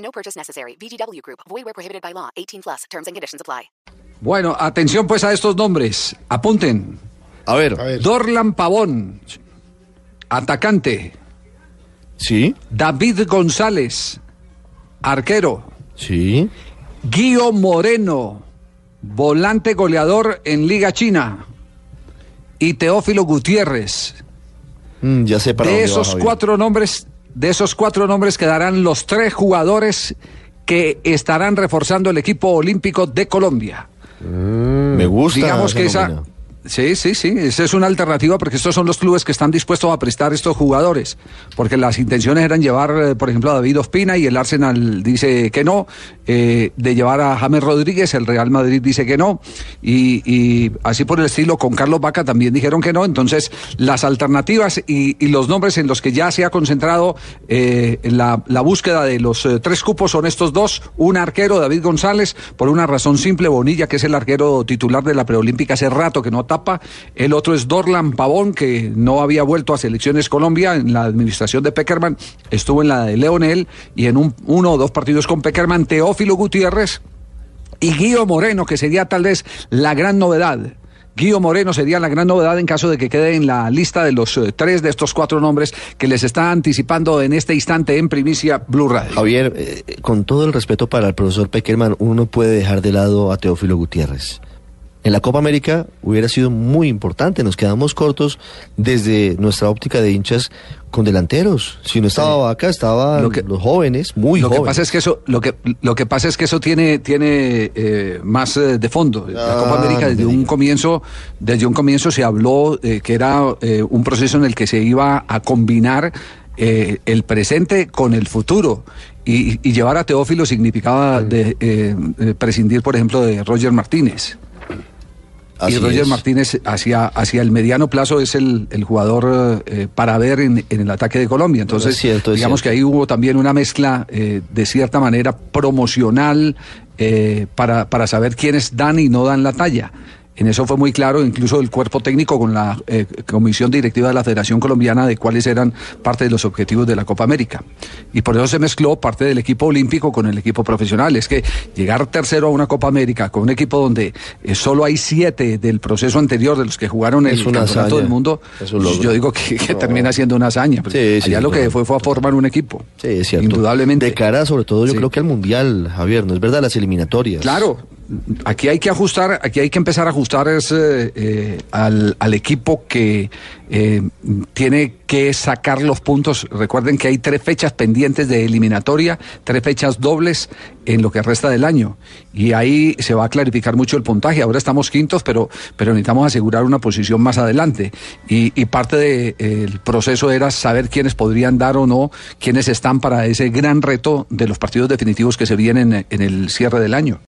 No purchase necessary. VGW Group. Void where prohibited by law. 18 plus. Terms and conditions apply. Bueno, atención pues a estos nombres. Apunten. A ver. Dorlan Pavón, atacante. Sí, David González, arquero. sí. Guío Moreno, volante goleador en Liga China. Y Teófilo Gutiérrez. Mm, ya sé para De dónde va, esos Javier. cuatro nombres, de esos cuatro nombres quedarán los tres jugadores que estarán reforzando el equipo olímpico de Colombia. Me gusta. Digamos que esa. Sí, sí, sí, esa es una alternativa porque estos son los clubes que están dispuestos a prestar estos jugadores. Porque las intenciones eran llevar, eh, por ejemplo, a David Ospina y el Arsenal dice que no. eh, de llevar a James Rodríguez, el Real Madrid dice que no. Y, y así por el estilo, con Carlos Vaca también dijeron que no. Entonces, las alternativas y, los nombres en los que ya se ha concentrado eh, la, la búsqueda de los tres cupos son estos dos. Un arquero, David González, por una razón simple, Bonilla, que es el arquero titular de la preolímpica hace rato que no El otro es Dorlan Pavón, que no había vuelto a Selecciones Colombia en la administración de Peckerman, estuvo en la de Leonel y en un, uno o dos partidos con Peckerman, Teófilo Gutiérrez y Guío Moreno, que sería tal vez la gran novedad. Guío Moreno sería la gran novedad en caso de que quede en la lista de los eh, tres de estos cuatro nombres que les está anticipando en este instante en primicia Blue Radio. Javier, eh, con todo el respeto para el profesor Peckerman, uno no puede dejar de lado a Teófilo Gutiérrez. En la Copa América hubiera sido muy importante, nos quedamos cortos desde nuestra óptica de hinchas con delanteros. Si no estaba Vaca, estaban Lo que- los jóvenes, muy lo jóvenes. que pasa es que eso lo que lo que pasa es que eso tiene tiene eh, más eh, de fondo. La Ah, Copa América no desde un comienzo desde un comienzo se habló eh, que era eh, un proceso en el que se iba a combinar eh, el presente con el futuro. Y, y llevar a Teófilo significaba de, eh, eh, prescindir por ejemplo de Roger Martínez Así y Roger es. Martínez hacia, hacia el mediano plazo es el, el jugador eh, para ver en, en el ataque de Colombia. Entonces, Es cierto, digamos que ahí hubo también una mezcla eh, de cierta manera promocional eh, para, para saber quiénes dan y no dan la talla. En eso fue muy claro, incluso el cuerpo técnico con la eh, comisión directiva de la Federación Colombiana de cuáles eran parte de los objetivos de la Copa América. Y por eso se mezcló parte del equipo olímpico con el equipo profesional. Es que llegar tercero a una Copa América con un equipo donde eh, solo hay siete del proceso anterior de los que jugaron el campeonato hazaña. del mundo, yo digo que, que termina siendo una hazaña. Sí, sí, allá sí, lo que fue fue a formar un equipo. Sí, es cierto. Indudablemente. De cara, sobre todo, yo Sí. creo que al Mundial, Javier, ¿no es verdad? Las eliminatorias. Claro, aquí hay que ajustar, aquí hay que empezar a ajustar es, eh, eh, al, al equipo que eh, tiene que sacar los puntos. Recuerden que hay tres fechas pendientes de eliminatoria, tres fechas dobles en lo que resta del año. Y ahí se va a clarificar mucho el puntaje. Ahora estamos quintos, pero, pero necesitamos asegurar una posición más adelante. Y, y parte del proceso era saber quiénes podrían dar o no, quiénes están para ese gran reto de los partidos definitivos que se vienen en el cierre del año.